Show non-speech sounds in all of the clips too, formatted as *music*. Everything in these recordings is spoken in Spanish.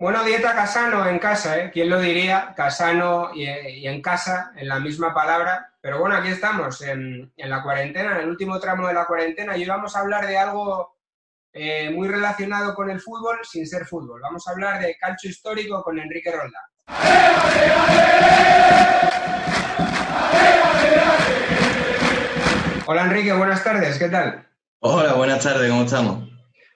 Bueno, dieta Casano en casa, ¿eh? ¿Quién lo diría? Casano y, en casa, en la misma palabra. Pero bueno, aquí estamos, en, la cuarentena, en el último tramo de la cuarentena, y hoy vamos a hablar de algo eh, muy relacionado con el fútbol sin ser fútbol. Vamos a hablar de calcio histórico con Enrique Roldán. Hola Enrique, buenas tardes, ¿qué tal? Hola, buenas tardes, ¿cómo estamos?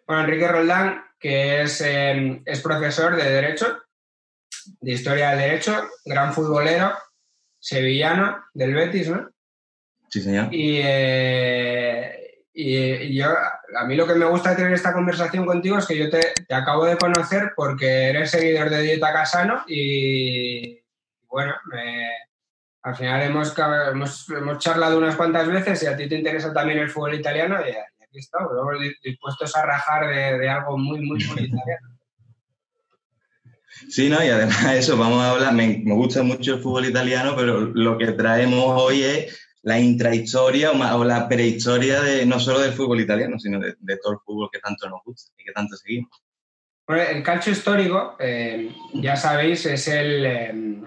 Bueno, Enrique Roldán que es, em, es profesor de Derecho, de Historia del Derecho, gran futbolero, sevillano, del Betis, ¿no? Sí, señor. Y, eh, y, yo, a mí lo que me gusta tener esta conversación contigo es que yo te, te acabo de conocer porque eres seguidor de Dieta Casano y, bueno, al final hemos, hemos, hemos, charlado unas cuantas veces y a ti te interesa también el fútbol italiano y, estamos, dispuestos a rajar de, algo muy, muy, *laughs* muy Sí, no, y además *laughs* eso, vamos a hablar, me, gusta mucho el fútbol italiano, pero lo que traemos hoy es la intrahistoria o, la prehistoria de no solo del fútbol italiano, sino de, todo el fútbol que tanto nos gusta y que tanto seguimos. Bueno, el calcio histórico, eh, ya sabéis, es el, eh,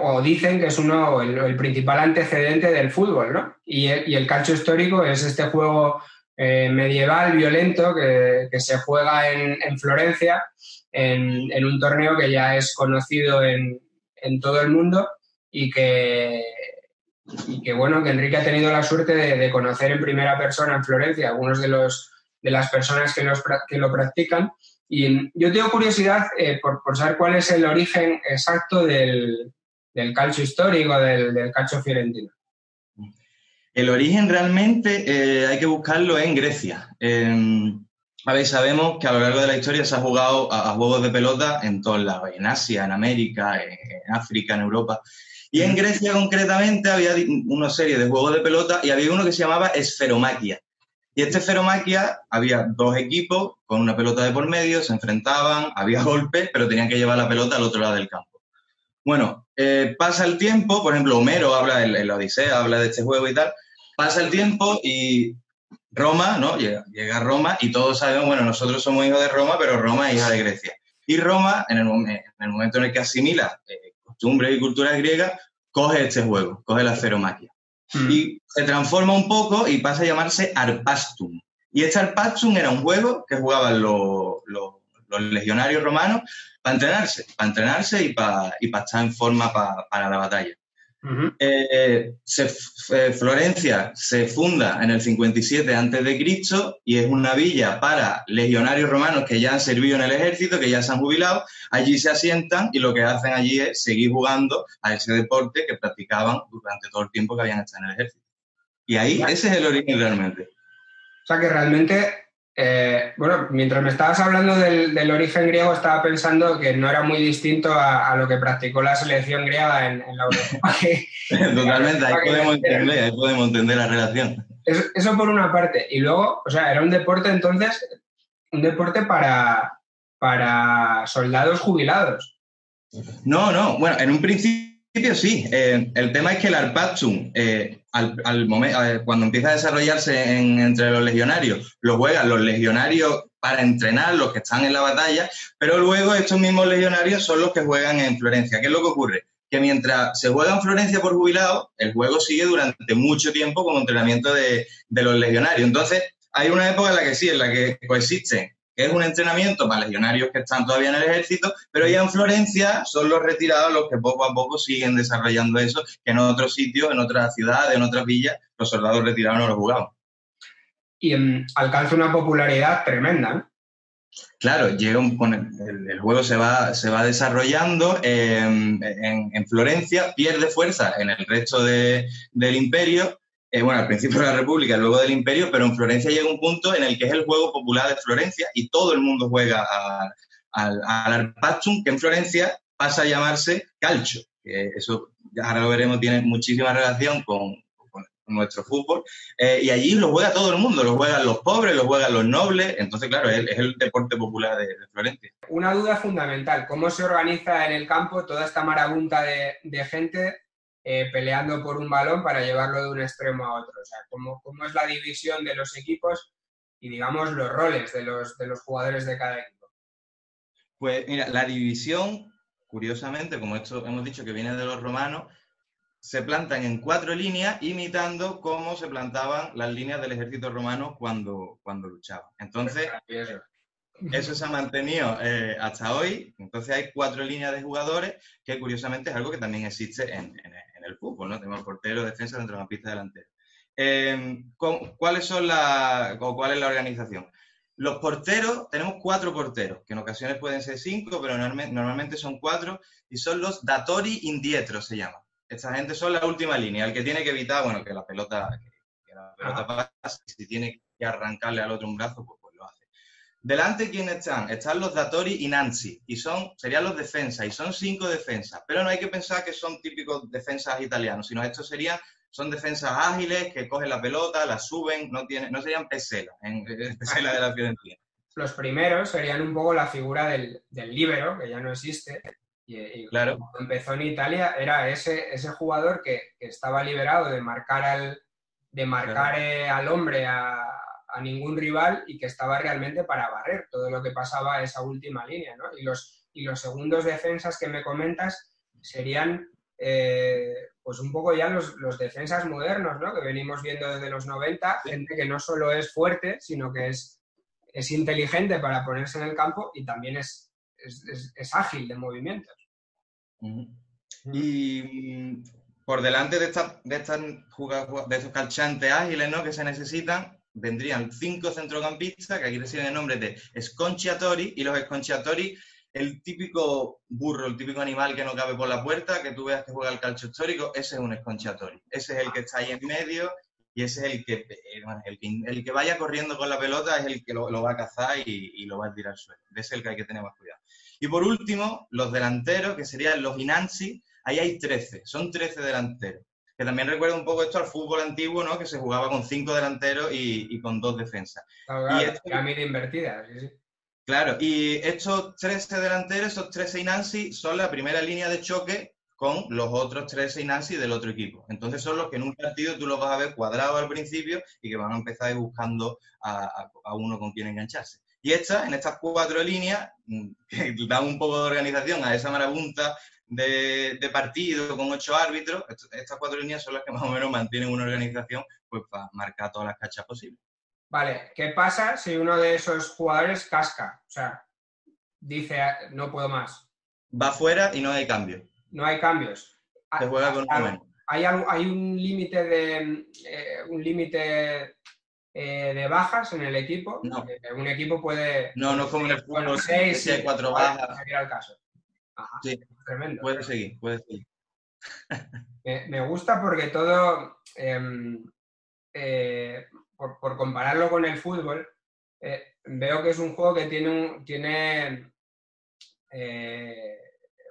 o dicen que es uno, el, principal antecedente del fútbol, ¿no? Y el, y el calcio histórico es este juego eh, medieval violento que, se juega en, Florencia en, un torneo que ya es conocido en, todo el mundo y que, bueno, que Enrique ha tenido la suerte de, conocer en primera persona en Florencia algunos de, los, de las personas que, los, que lo practican. Y yo tengo curiosidad eh, por, saber cuál es el origen exacto del, del calcio histórico, del calcio fiorentino. El origen realmente eh, hay que buscarlo en Grecia. ver, sabemos que a lo largo de la historia se ha jugado a, juegos de pelota en todos lados, en Asia, en América, en, África, en Europa. Y en Grecia concretamente había una serie de juegos de pelota y había uno que se llamaba esferomaquia. Y este esferomaquia había dos equipos con una pelota de por medio, se enfrentaban, había golpes, pero tenían que llevar la pelota al otro lado del campo. Bueno, eh, pasa el tiempo, por ejemplo, Homero habla en la Odisea, habla de este juego y tal, Pasa el tiempo y Roma, ¿no? Llega, llega Roma y todos sabemos, bueno, nosotros somos hijos de Roma, pero Roma es hija de Grecia. Y Roma, en el, en el momento en el que asimila eh, costumbres y cultura griega, coge este juego, coge la feromaquia. Hmm. Y se transforma un poco y pasa a llamarse Arpastum. Y este Arpastum era un juego que jugaban los, legionarios romanos para entrenarse, para entrenarse y para, y para estar en forma para la batalla. Eh, eh, Florencia se funda en el 57 a.C. y es una villa para legionarios romanos que ya han servido en el ejército, que ya se han jubilado. Allí se asientan y lo que hacen allí es seguir jugando a ese deporte que practicaban durante todo el tiempo que habían estado en el ejército. Y ahí ese es el origen realmente. O sea que realmente eh, bueno, mientras me estabas hablando del, origen griego, estaba pensando que no era muy distinto a, lo que practicó la selección griega en, la Europa. *laughs* *laughs* Totalmente, ahí podemos, *laughs* entender, ahí podemos entender la relación. Eso, por una parte. Y luego, o sea, era un deporte entonces, un deporte para, para soldados jubilados. No, no, bueno, en un principio sí. Eh, el tema es que el Arpachum, eh, al, momento, cuando empieza a desarrollarse entre los legionarios, lo juegan los legionarios para entrenar, los que están en la batalla, pero luego estos mismos legionarios son los que juegan en Florencia. ¿Qué es lo que ocurre? Que mientras se juega en Florencia por jubilado, el juego sigue durante mucho tiempo como entrenamiento de, de los legionarios. Entonces, hay una época en la que sí, en la que coexisten es un entrenamiento para legionarios que están todavía en el ejército, pero ya en Florencia son los retirados los que poco a poco siguen desarrollando eso, que en otros sitios, en otras ciudades, en otras villas, los soldados retirados no lo jugaban. Y alcanza una popularidad tremenda. Claro, llega el, juego se va, se va desarrollando en, Florencia, pierde fuerza en el resto del imperio bueno, al principio de la República, luego del Imperio, pero en Florencia llega un punto en el que es el juego popular de Florencia y todo el mundo juega al Arpachum, que en Florencia pasa a llamarse calcio, eso ahora lo veremos, tiene muchísima relación con, nuestro fútbol, eh, y allí lo juega todo el mundo, lo juegan los pobres, lo juegan los nobles, entonces claro, es, el deporte popular de, Florencia. Una duda fundamental, ¿cómo se organiza en el campo toda esta marabunta de gente eh, peleando por un balón para llevarlo de un extremo a otro. O sea, cómo, cómo, es la división de los equipos y, digamos, los roles de los, de los jugadores de cada equipo. Pues mira, la división, curiosamente, como esto hemos dicho que viene de los romanos, se plantan en cuatro líneas imitando cómo se plantaban las líneas del ejército romano cuando, cuando luchaban. Entonces, eso se ha mantenido eh, hasta hoy. Entonces hay cuatro líneas de jugadores, que curiosamente es algo que también existe en, el fútbol, ¿no? Tenemos portero, defensa, centrocampista, delantero. Eh, ¿Cuáles son la, o cuál es la organización? Los porteros, tenemos cuatro porteros, que en ocasiones pueden ser cinco, pero normalmente son cuatro, y son los datori indietros, se llama. Esta gente son la última línea, el que tiene que evitar, bueno, que la pelota, que, la pelota pase, si tiene que arrancarle al otro un brazo, pues. Delante, ¿quiénes están? Están los datori y Nancy, y son, serían los defensas, y son cinco defensas, pero no hay que pensar que son típicos defensas italianos, sino estos serían son defensas ágiles que cogen la pelota, la suben, no, tienen, no serían peselas, en, pesela de la Fiorentina. Los primeros serían un poco la figura del, del líbero, que ya no existe, y, claro. cuando empezó en Italia era ese, ese jugador que, estaba liberado de marcar al, de marcar eh, al hombre a, a, ningún rival y que estaba realmente para barrer todo lo que pasaba a esa última línea. ¿no? Y, los, y los segundos defensas que me comentas serían eh, pues un poco ya los, defensas modernos, ¿no? Que venimos viendo desde los 90, gente que no solo es fuerte, sino que es, es inteligente para ponerse en el campo y también es, es, ágil de movimientos. Y mm, por delante de, esta, de, estas de estos calchantes ágiles ¿no? que se necesitan, vendrían cinco centrocampistas, que aquí reciben el nombre de Sconciatori, y los Sconciatori el típico burro, el típico animal que no cabe por la puerta, que tú veas que juega el calcio histórico, ese es un esconchatori. Ese es el que está ahí en medio y ese es el que, eh, el que, vaya corriendo con la pelota, es el que lo, va a cazar y, lo va a tirar al suelo. Ese es el que hay que tener más cuidado. Y por último, los delanteros, que serían los Inansi, ahí hay 13, son 13 delanteros. Que también recuerda un poco esto al fútbol antiguo, ¿no? Que se jugaba con cinco delanteros y, con dos defensas. Claro, y esto, invertida, sí, sí. Claro, y estos 13 delanteros, estos 13 Inansi, son la primera línea de choque con los otros 13 Inansi del otro equipo. Entonces son los que en un partido tú los vas a ver cuadrados al principio y que van a empezar buscando a, uno con quien engancharse. Y estas, en estas cuatro líneas, mm, *laughs* que dan un poco de organización a esa marabunta de, de, partido con ocho árbitros, estas cuatro líneas son las que *laughs* más o menos mantienen una organización pues, para marcar todas las cachas posibles. Vale, ¿qué pasa si uno de esos jugadores casca? O sea, dice, no puedo más. Va fuera y no hay cambio. No hay cambios. Se juega con ¿Hay, hay un límite de eh, un límite eh, de bajas en el equipo? No. un equipo puede. No, no como en el fútbol, seis, si hay cuatro bajas. al caso. sí, tremendo. Puede seguir, puede seguir. me, gusta porque todo. Em, eh, por, compararlo con el fútbol, eh, veo que es un juego que tiene, un, tiene eh,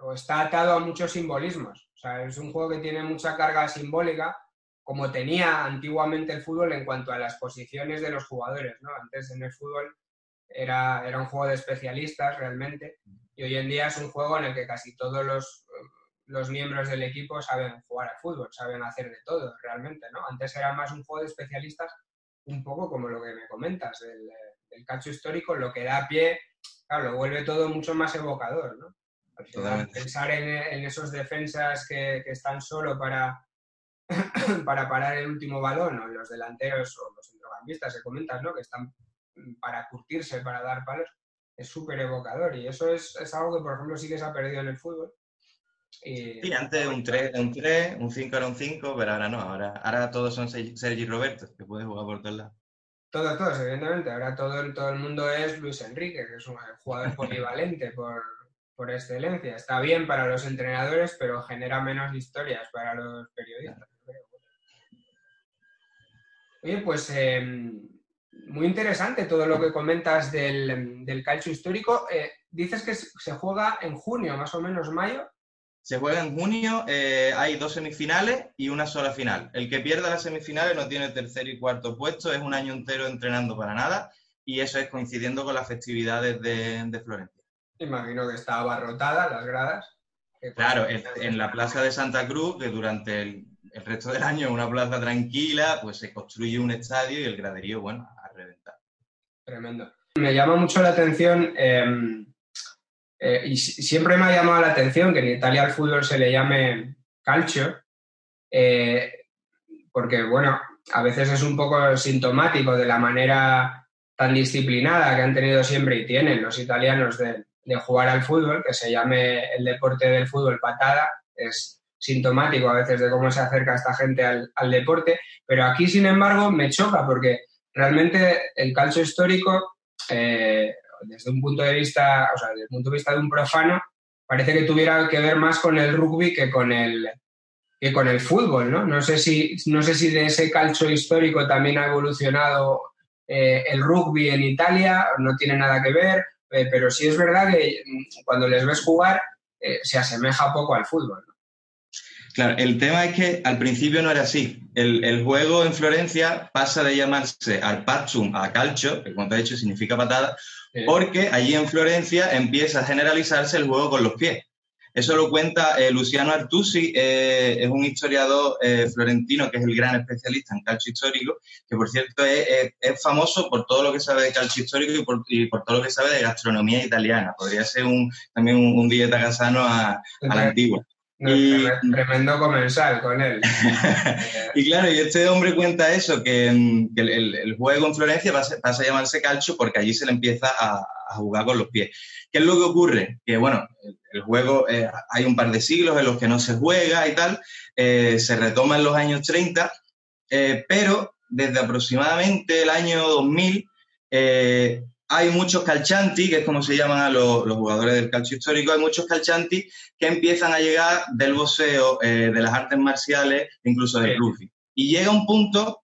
o está atado a muchos simbolismos. O sea, es un juego que tiene mucha carga simbólica, como tenía antiguamente el fútbol en cuanto a las posiciones de los jugadores. ¿no? Antes en el fútbol era, era un juego de especialistas realmente, y hoy en día es un juego en el que casi todos los, los miembros del equipo saben jugar al fútbol, saben hacer de todo realmente. ¿no? Antes era más un juego de especialistas un poco como lo que me comentas del, del calcio histórico, lo que da pie, claro, lo vuelve todo mucho más evocador, ¿no? pensar en, esos defensas que, están solo para, *coughs* para parar el último balón, o los delanteros o los centrocampistas que comentas, ¿no? Que están para curtirse, para dar palos, es súper evocador. Y eso es, es, algo que, por ejemplo, sí que se ha perdido en el fútbol. sí, antes un 3 un 3, un 5 era un 5, pero ahora no, ahora, ahora todos son Sergi Roberto, que puede jugar por todos lados. Todos, todos, evidentemente. Ahora todo el, todo el mundo es Luis Enrique, que es un jugador polivalente por, por excelencia. Está bien para los entrenadores, pero genera menos historias para los periodistas. Oye, pues em, muy interesante todo lo que comentas del, del calcio histórico. Eh, dices que se juega en junio, más o menos mayo. Se juega en junio, eh, hay dos semifinales y una sola final. El que pierda las semifinales no tiene tercer y cuarto puesto, es un año entero entrenando para nada y eso es coincidiendo con las festividades de, Florencia. Imagino que está abarrotada las gradas. Claro, en, la plaza de Santa Cruz, que durante el, resto del año es una plaza tranquila, pues se construye un estadio y el graderío, bueno, a reventar. Tremendo. Me llama mucho la atención em, eh, y siempre me ha llamado la atención que en Italia al fútbol se le llame calcio, eh, porque, bueno, a veces es un poco sintomático de la manera tan disciplinada que han tenido siempre y tienen los italianos de, jugar al fútbol, que se llame el deporte del fútbol patada, es sintomático a veces de cómo se acerca esta gente al, deporte, pero aquí, sin embargo, me choca porque realmente el calcio histórico, eh, desde un punto de vista, o sea, desde el punto de vista de un profano, parece que tuviera que ver más con el rugby que con el, que con el fútbol, ¿no? No sé si, no sé si de ese calcio histórico también ha evolucionado eh, el rugby en Italia, no tiene nada que ver, eh, pero sí es verdad que mm, cuando les ves jugar se asemeja poco al fútbol. Claro, el tema es que al principio no era así. El, juego en Florencia pasa de llamarse arpachum a calcio, que como te he dicho significa patada, porque allí en Florencia empieza a generalizarse el juego con los pies. Eso lo cuenta eh, Luciano Artusi, eh, es un historiador eh, florentino que es el gran especialista en calcio histórico, que por cierto es, famoso por todo lo que sabe de calcio histórico y por, todo lo que sabe de gastronomía italiana. Podría ser un, también un, dieta casano a, la antigua. Tremendo comensal con él. *laughs* y claro, y este hombre cuenta eso, que, mm, el, juego en Florencia pasa, a llamarse calcio porque allí se le empieza a, a, jugar con los pies. ¿Qué es lo que ocurre? Que bueno, el juego, eh, hay un par de siglos en los que no se juega y tal, eh, se retoma en los años 30, eh, pero desde aproximadamente el año 2000 hay muchos calchanti, que es como se llaman a los, jugadores del calcio histórico, hay muchos calchanti que empiezan a llegar del boxeo, de las artes marciales, incluso del rugby. Y llega un punto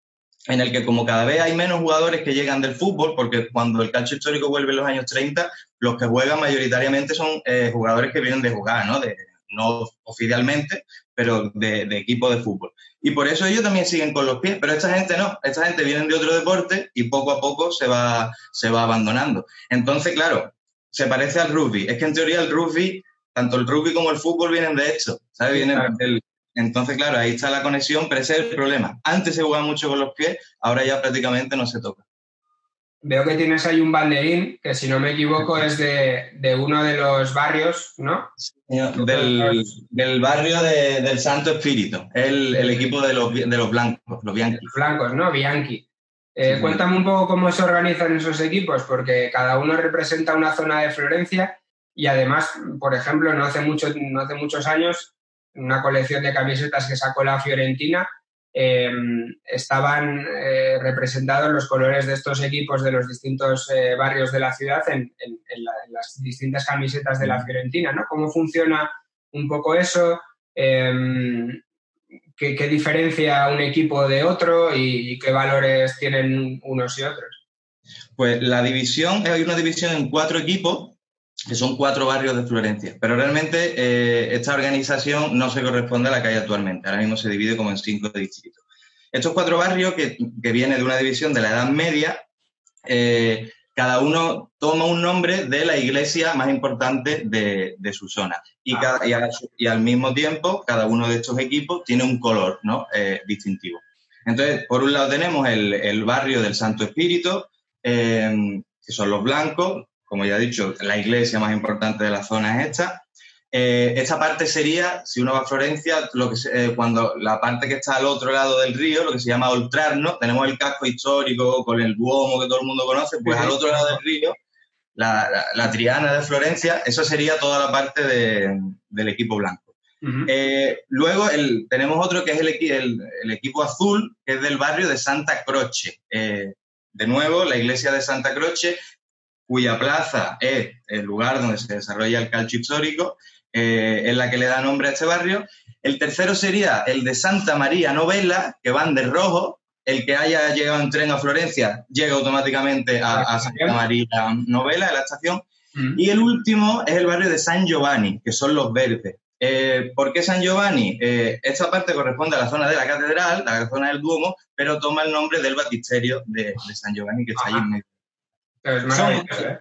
en el que como cada vez hay menos jugadores que llegan del fútbol, porque cuando el calcio histórico vuelve en los años 30, los que juegan mayoritariamente son eh, jugadores que vienen de jugar, ¿no? De, no oficialmente, pero de, equipo de fútbol. Y por eso ellos también siguen con los pies, pero esta gente no, esta gente viene de otro deporte y poco a poco se va, se va abandonando. Entonces, claro, se parece al rugby. Es que en teoría el rugby, tanto el rugby como el fútbol vienen de esto, ¿sabes? Vienen del, entonces, claro, ahí está la conexión, pero ese es el problema. Antes se jugaba mucho con los pies, ahora ya prácticamente no se toca. Veo que tienes ahí un banderín, que si no me equivoco es de, uno de los barrios, ¿no? del, barrio del Santo Espíritu, el, el equipo de los, de los blancos, los Bianchi. Los blancos, ¿no? Bianchi. Eh, cuéntame un poco cómo se organizan esos equipos, porque cada uno representa una zona de Florencia y además, por ejemplo, no hace, mucho, no hace muchos años una colección de camisetas que sacó la Fiorentina, eh, estaban eh, representados los colores de estos equipos de los distintos eh, barrios de la ciudad en, las distintas camisetas de la Fiorentina, ¿no? ¿Cómo funciona un poco eso? Em, ¿qué, diferencia un equipo de otro y, qué valores tienen unos y otros? Pues la división, hay una división en cuatro equipos que son cuatro barrios de Florencia. Pero realmente eh, esta organización no se corresponde a la que hay actualmente. Ahora mismo se divide como en cinco distritos. Estos cuatro barrios, que, que vienen de una división de la Edad Media, eh, cada uno toma un nombre de la iglesia más importante de, su zona. Y, ah. y, al, mismo tiempo, cada uno de estos equipos tiene un color ¿no? Eh, distintivo. Entonces, por un lado tenemos el, el barrio del Santo Espíritu, que son los blancos, como ya he dicho, la iglesia más importante de la zona es esta. Eh, esta parte sería, si uno va a Florencia, lo que eh, cuando la parte que está al otro lado del río, lo que se llama Oltrarno, tenemos el casco histórico con el Duomo que todo el mundo conoce, pues al otro lado del río, la, Triana de Florencia, eso sería toda la parte del equipo blanco. Eh, luego tenemos otro que es el, el, equipo azul, que es del barrio de Santa Croce. de nuevo, la iglesia de Santa Croce, cuya plaza es el lugar donde se desarrolla el calcio histórico, eh, es la que le da nombre a este barrio. El tercero sería el de Santa María Novela, que van de rojo. El que haya llegado en tren a Florencia llega automáticamente a, Santa María Novela, de la estación. Mm. Y el último es el barrio de San Giovanni, que son los verdes. Eh, ¿Por qué San Giovanni? Eh, esta parte corresponde a la zona de la catedral, la zona del Duomo, pero toma el nombre del baptisterio de, San Giovanni, que está allí en medio. Es ¿eh?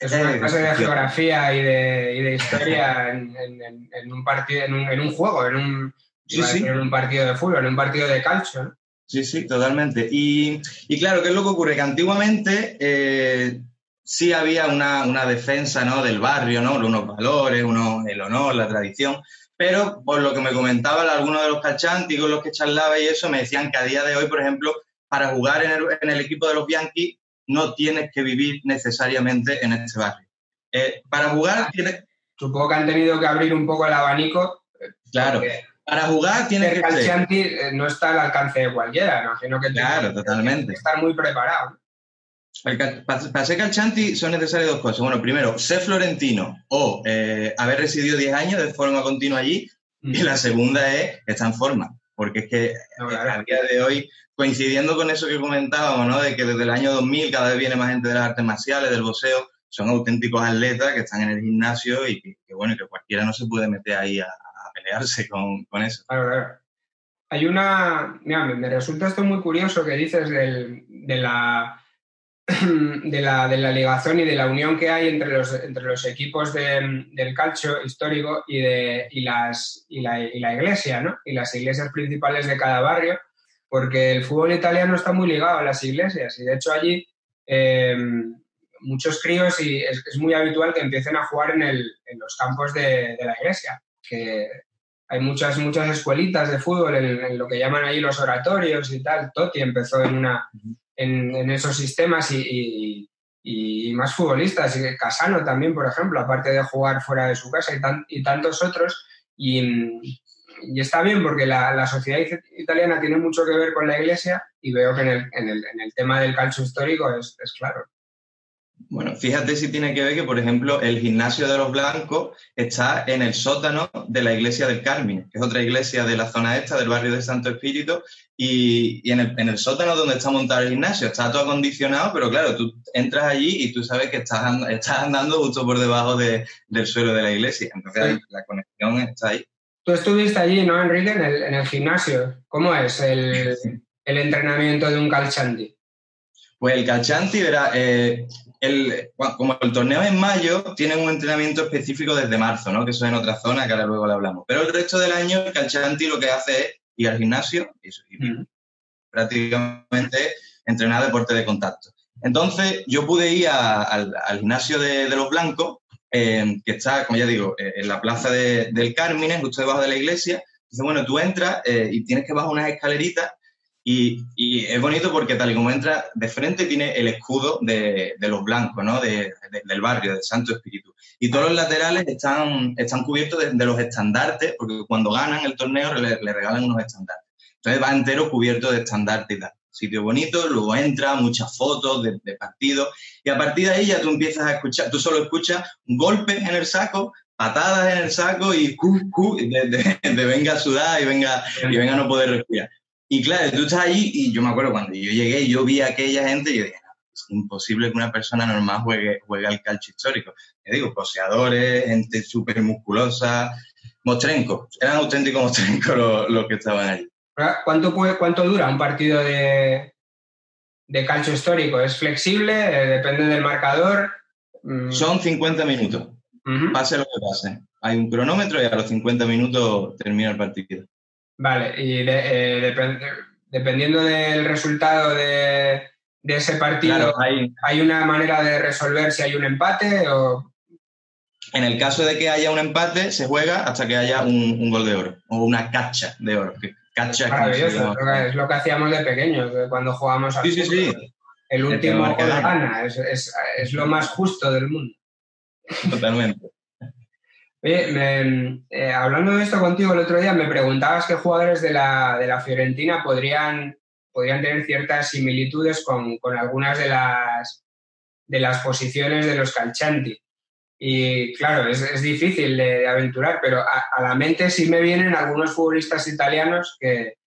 Es una clase de geografía y de, historia en, un partido, en un, juego, en un, en un partido de fútbol, en un partido de calcio. Sí, sí, totalmente. Y, claro, ¿qué es lo que ocurre? Que antiguamente eh, sí había una, una defensa ¿no? del barrio, ¿no? unos valores, uno el honor, la tradición, pero por lo que me comentaban algunos de los calchanti con los que charlaba y eso, me decían que a día de hoy, por ejemplo, para jugar en el, en el equipo de los Bianchi no tienes que vivir necesariamente en este barrio. Eh, para jugar tienes... Supongo que han tenido que abrir un poco el abanico. Claro. Para jugar tienes que... Calcianti eh, no está al alcance de cualquiera, imagino que claro, totalmente. que estar muy preparado. para, ser calchanti son necesarias dos cosas. Bueno, primero, ser florentino o eh, haber residido 10 años de forma continua allí. Y mm. la segunda es estar en forma. Porque es que a día de hoy, coincidiendo con eso que comentábamos, ¿no? De que desde el año 2000 cada vez viene más gente de las artes marciales, del boxeo, son auténticos atletas que están en el gimnasio y que, bueno, que cualquiera no se puede meter ahí a, pelearse con, eso. Claro, claro. Hay una, mira, me, resulta esto muy curioso que dices de, la, *clears throat* de, la, de la ligación y de la unión que hay entre los, entre los equipos del calcio histórico y, de, y, las, y, la, y la iglesia, ¿no? Y las iglesias principales de cada barrio, porque el fútbol italiano está muy ligado a las iglesias y de hecho allí... Eh, muchos críos y es, muy habitual que empiecen a jugar en, el, en los campos de, la iglesia, que hay muchas, muchas escuelitas de fútbol en, lo que llaman ahí los oratorios y tal. Totti empezó en, una, en, esos sistemas y, más futbolistas, Casano también, por ejemplo, aparte de jugar fuera de su casa y, y tantos otros. Y, está bien porque la, sociedad italiana tiene mucho que ver con la iglesia y veo que en el tema del calcio histórico es, es claro. Bueno, fíjate si tiene que ver que, por ejemplo, el gimnasio de los blancos está en el sótano de la iglesia del Carmen, que es otra iglesia de la zona esta, del barrio de Santo Espíritu, y, en, el, sótano donde está montado el gimnasio está todo acondicionado, pero claro, tú entras allí y tú sabes que estás, andando justo por debajo del suelo de la iglesia. Entonces la conexión está ahí. Tú estuviste allí, ¿no, Enrique, en el, gimnasio? ¿Cómo es el, entrenamiento de un calchanti? Pues el calchanti, verá, eh, el, como el torneo es en mayo, tienen un entrenamiento específico desde marzo, ¿no? Que eso es en otra zona, que ahora luego le hablamos. Pero el resto del año, el calchanti lo que hace es ir al gimnasio y, prácticamente entrenar deporte de contacto. Entonces, yo pude ir al, gimnasio de, los blancos, eh, que está, como ya digo, eh, en la plaza del Carmine, justo debajo de la iglesia. Entonces, bueno, tú entras eh, y tienes que bajar unas escaleritas y, es bonito porque tal y como entra, de frente tiene el escudo de, los blancos, ¿no? del barrio, del Santo Espíritu. Y todos los laterales están, están cubiertos de, los estandartes, porque cuando ganan el torneo le, regalan unos estandartes. Entonces va entero cubierto de estandartes y tal. Sitio bonito, luego entra, muchas fotos de, de partidos. Y a partir de ahí ya tú empiezas a escuchar, tú solo escuchas golpes en el saco, patadas en el saco y de, venga a sudar y venga, y venga a no poder respirar. Y claro, tú estás allí y yo me acuerdo cuando yo llegué y yo vi a aquella gente y yo dije, es imposible que una persona normal juegue, juegue al calcio histórico. Te digo, poseadores, gente súper musculosa, mostrenco, eran auténticos mostrencos los, que estaban allí. ¿Cuánto, puede, ¿Cuánto dura un partido de, de calcio histórico? ¿Es flexible? ¿Depende del marcador? Mm. Son 50 minutos, pase lo que pase. Hay un cronómetro y a los 50 minutos termina el partido. Vale, y eh, dependiendo del resultado de, ese partido, hay... una manera de resolver si hay un empate o...? En el caso de que haya un empate, se juega hasta que haya un, gol de oro o una cacha de oro. cacha es, lo que hacíamos de pequeños, cuando jugábamos al sí, sí, sí. El último gol gana, es, es lo más justo del mundo. Totalmente. Oye, eh, hablando de esto contigo el otro día, me preguntabas qué jugadores de la, de la Fiorentina podrían, podrían tener ciertas similitudes con, con, algunas de las, de las posiciones de los Calchanti. Y claro, es, es difícil de, aventurar, pero a, la mente sí me vienen algunos futbolistas italianos que,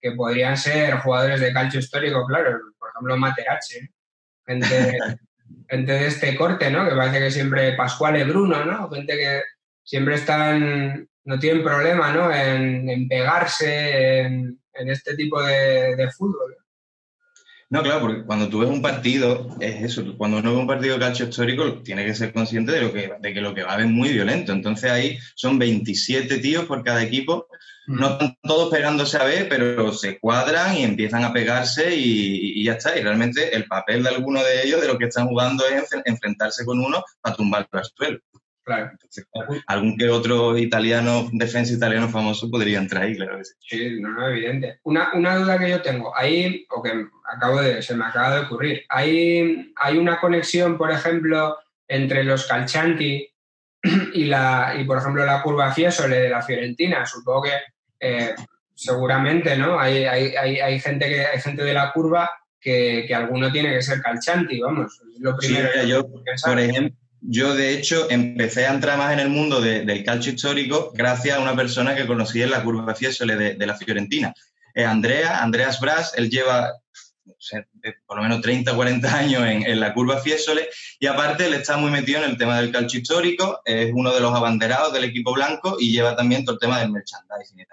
que podrían ser jugadores de calcio histórico, claro, por ejemplo Materazzi, gente, *laughs* gente de este corte, ¿no? Que parece que siempre Pascual Bruno, ¿no? Gente que, siempre están, no tienen problema ¿no? En, pegarse en, este tipo de, fútbol. No, claro, porque cuando tú ves un partido, es eso, cuando uno ve un partido de calcio histórico, tiene que ser consciente de, lo que, de que lo que va a haber es muy violento. Entonces ahí son 27 tíos por cada equipo, no mm. están todos pegándose a ver, pero se cuadran y empiezan a pegarse y, ya está. Y realmente el papel de alguno de ellos, de lo que están jugando, es enfrentarse con uno para tumbarlo al suelo. Claro. algún que otro italiano, defensa italiano famoso podría entrar ahí, claro sí. no, no, evidente. Una, duda que yo tengo, ahí, o que acabo de, se me acaba de ocurrir, ¿hay, hay una conexión, por ejemplo, entre los calchanti y, la, y por ejemplo, la curva Fiesole de la Fiorentina? Supongo que eh, seguramente, ¿no? Hay, hay, gente que, hay gente de la curva que, que alguno tiene que ser calchanti, vamos. lo primero yo, por ejemplo, yo, de hecho, empecé a entrar más en el mundo del calcio histórico gracias a una persona que conocí en la curva Fiesole de, la Fiorentina. Eh, Andrea, Andreas Bras, él lleva por lo menos 30 o 40 años en, la curva Fiesole y aparte él está muy metido en el tema del calcio histórico, es uno de los abanderados del equipo blanco y lleva también todo el tema del merchandising y.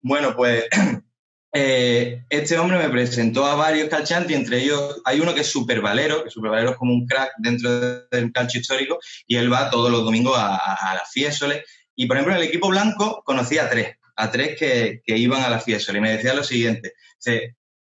Bueno, pues *clears throat* Eh, este hombre me presentó a varios calchantes, entre ellos hay uno que es Super Valero, que Super Valero es como un crack dentro del calcio histórico, y él va todos los domingos a, las Fiesoles. Y por ejemplo, en el equipo blanco conocí a tres, a tres que, iban a las Fiesoles, y me decía lo siguiente.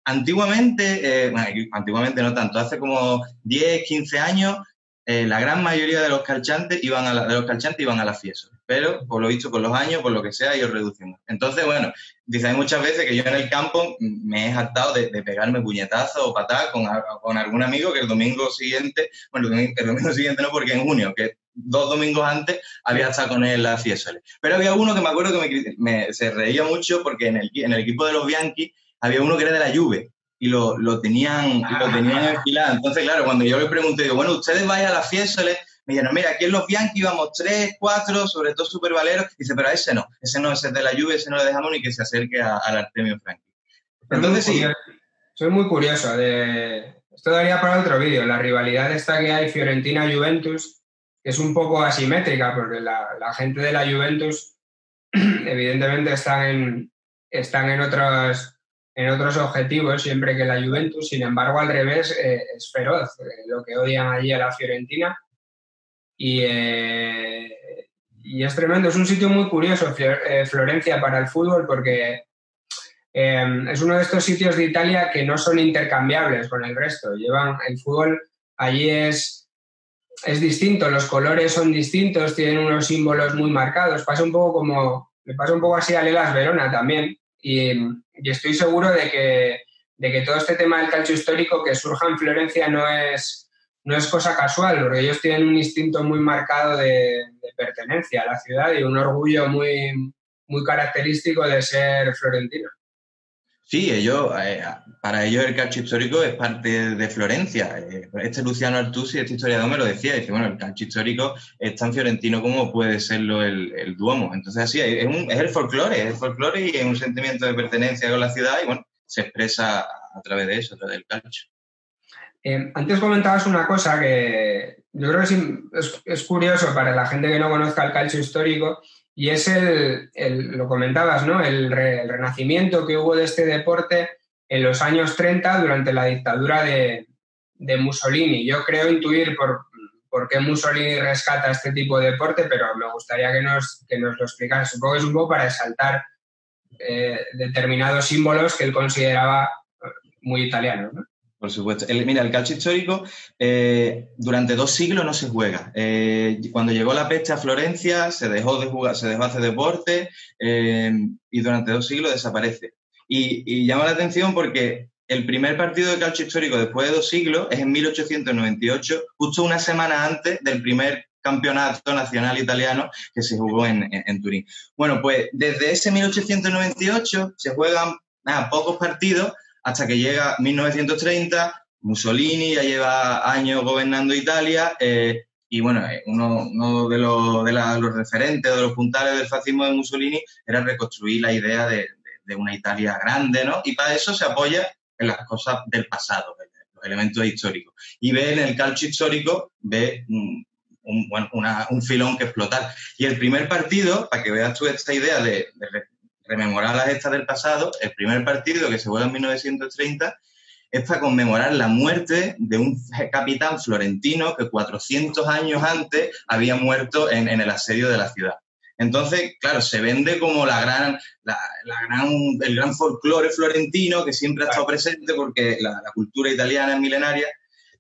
antiguamente, eh, bueno, antiguamente no tanto, hace como 10, 15 años, eh, la gran mayoría de los calchantes iban a de los calchantes iban a la fiesta, pero por lo visto con los años, por lo que sea, ellos reduciendo. Entonces, bueno, dice, hay muchas veces que yo en el campo me he jactado de, pegarme puñetazos o patadas con, con, algún amigo que el domingo siguiente, bueno, el domingo *laughs* siguiente no, porque en junio, que dos domingos antes había estado con él en la fiesta. Pero había uno que me acuerdo que me, se reía mucho porque en el, en el equipo de los Bianchi había uno que era de la Juve y lo, lo tenían, lo tenían enfilado. Entonces, claro, cuando yo le pregunté, digo, bueno, ustedes vayan a la fiesta, me dijeron, mira, aquí en los Bianchi íbamos tres, cuatro, sobre todo super valeros. Dice, pero a ese no, ese no, ese es de la lluvia, ese no le dejamos ni que se acerque al Artemio Frankie. Entonces, sí. Soy muy curioso de... Esto daría para otro vídeo, la rivalidad esta que hay Fiorentina-Juventus, que es un poco asimétrica, porque la, la gente de la Juventus *clears throat* evidentemente están en, están en otros en otros objetivos siempre que la Juventus, sin embargo, al revés, eh, es feroz eh, lo que odian allí a la Fiorentina. Y, eh, y, es tremendo, es un sitio muy curioso, Florencia, para el fútbol, porque es uno de estos sitios de Italia que no son intercambiables con el resto. Llevan el fútbol allí es, es distinto, los colores son distintos, tienen unos símbolos muy marcados. Pasa un poco como, le pasa un poco así a Lelas Verona también y, estoy seguro de que, de que todo este tema del calcio histórico que surja en Florencia no es, no es cosa casual, porque ellos tienen un instinto muy marcado de, pertenencia a la ciudad y un orgullo muy, muy característico de ser florentino. Sí, ellos, eh, para ellos el calcio histórico es parte de Florencia. Eh, este Luciano Artusi, este historiador, me lo decía. Dice, bueno, el calcio histórico es tan fiorentino como puede serlo el, el Duomo. Entonces, así, es, es el folclore, es el folclore y es un sentimiento de pertenencia con la ciudad y, bueno, se expresa a través de eso, a través del calcio. Eh, antes comentabas una cosa que yo creo que es, curioso para la gente que no conozca el calcio histórico y es el, lo comentabas, ¿no? El, renacimiento que hubo de este deporte en los años 30 durante la dictadura de, Mussolini. Yo creo intuir por, por, qué Mussolini rescata este tipo de deporte, pero me gustaría que nos, que nos lo explicaras. Supongo que es un poco para exaltar eh, determinados símbolos que él consideraba muy italianos, ¿no? Por supuesto. mira, el calcio histórico eh, durante dos siglos no se juega. Eh, cuando llegó la peste a Florencia se dejó de jugar, se dejó hacer deporte eh, y durante dos siglos desaparece. Y, llama la atención porque el primer partido de calcio histórico después de dos siglos es en 1898, justo una semana antes del primer campeonato nacional italiano que se jugó en, Turín. Bueno, pues desde ese 1898 se juegan pocos partidos hasta que llega 1930, Mussolini ya lleva años gobernando Italia eh, y bueno, eh, uno, de, los, de los referentes, de los puntales del fascismo de Mussolini era reconstruir la idea de, una Italia grande, ¿no? Y para eso se apoya en las cosas del pasado, los elementos históricos. Y ve en el calcio histórico, ve un, un filón que explotar. Y el primer partido, para que veas tú esta idea de, rememorar las estas del pasado, el primer partido que se juega en 1930 es para conmemorar la muerte de un capitán florentino que 400 años antes había muerto en, el asedio de la ciudad. Entonces, claro, se vende como la gran, la, gran, el gran folclore florentino que siempre ha estado presente porque la, cultura italiana es milenaria.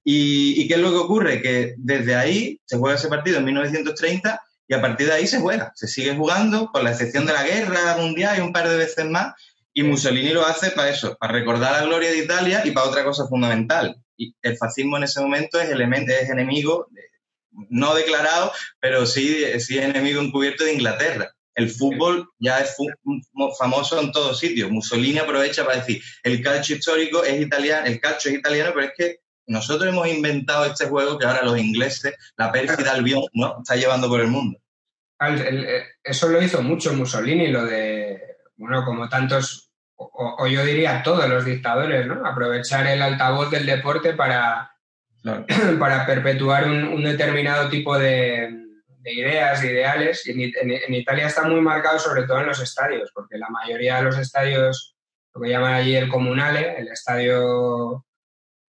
Y, ¿Y, qué es lo que ocurre? Que desde ahí se juega ese partido en 1930 y a partir de ahí se juega, se sigue jugando, con la excepción de la guerra mundial y un par de veces más, y Mussolini lo hace para eso, para recordar la gloria de Italia y para otra cosa fundamental. Y el fascismo en ese momento es, elemento, es enemigo, no declarado, pero sí, sí es enemigo encubierto de Inglaterra. El fútbol ya es famoso en todos sitios. Mussolini aprovecha para decir, el calcio histórico es italiano, el calcio es italiano, pero es que nosotros hemos inventado este juego que ahora los ingleses, la pérfida Albion, ¿no? está llevando por el mundo. Eh, eso lo hizo mucho Mussolini, lo de, bueno, como tantos, o, yo diría todos los dictadores, ¿no? Aprovechar el altavoz del deporte para, *clears throat* para perpetuar un, determinado tipo de, ideas, ideales. Y en, en, Italia está muy marcado sobre todo en los estadios, porque la mayoría de los estadios, lo que llaman allí el comunale, el estadio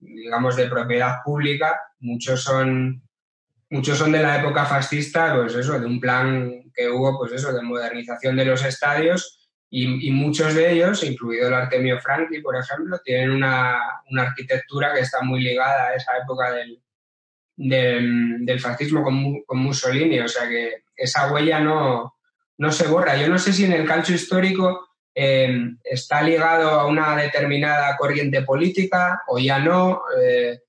digamos, de propiedad pública, muchos son, muchos son de la época fascista, pues eso, de un plan que hubo, pues eso, de modernización de los estadios y, muchos de ellos, incluido el Artemio Franchi, por ejemplo, tienen una, arquitectura que está muy ligada a esa época del, del, fascismo con, con, Mussolini, o sea que esa huella no, no se borra. Yo no sé si en el calcio histórico Em, está ligado a una determinada corriente política o ya no. Eh,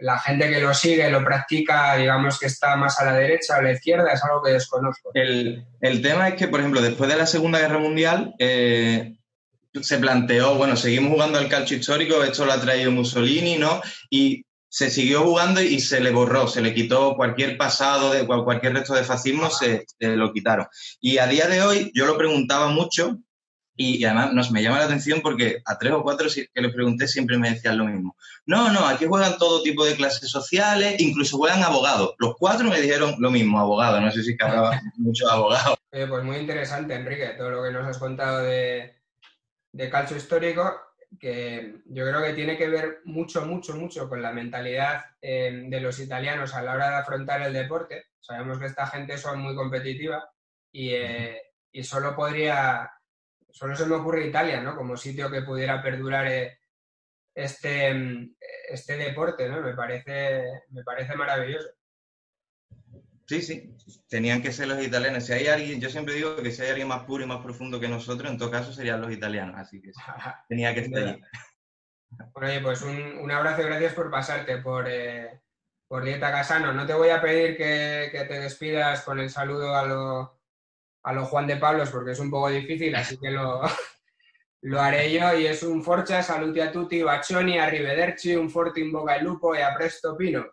la gente que lo sigue, lo practica, digamos que está más a la derecha o a la izquierda, es algo que desconozco. El, tema es que, por ejemplo, después de la Segunda Guerra Mundial, eh, se planteó, bueno, seguimos jugando al calcio histórico, esto lo ha traído Mussolini, ¿no? Y se siguió jugando y se le borró, se le quitó cualquier pasado, de cualquier resto de fascismo, se, se, lo quitaron. Y a día de hoy, yo lo preguntaba mucho y, además nos, me llama la atención porque a tres o cuatro que les pregunté siempre me decían lo mismo. No, no, aquí juegan todo tipo de clases sociales, incluso juegan abogados. Los cuatro me dijeron lo mismo, abogados. No sé si habrá *laughs* muchos abogados. pues muy interesante, Enrique, todo lo que nos has contado de, de calcio histórico, que yo creo que tiene que ver mucho, mucho, mucho con la mentalidad eh, de los italianos a la hora de afrontar el deporte. Sabemos que esta gente son muy competitiva y, eh, y solo podría solo se me ocurre Italia, ¿no? Como sitio que pudiera perdurar eh, este, mm, este deporte, ¿no? Me parece, me parece maravilloso. Sí, sí, tenían que ser los italianos. Si hay alguien, yo siempre digo que si hay alguien más puro y más profundo que nosotros, en todo caso serían los italianos, así que *laughs* tenía que estar ahí. Bueno, pues un, abrazo y gracias por pasarte por, eh, por Dieta Casano. No te voy a pedir que, que te despidas con el saludo a los a los Juan de Pablos porque es un poco difícil, así que lo, *laughs* lo haré yo y es un forza, saluti a tutti, bacioni, arrivederci, un forte in boca e lupo e a presto pino.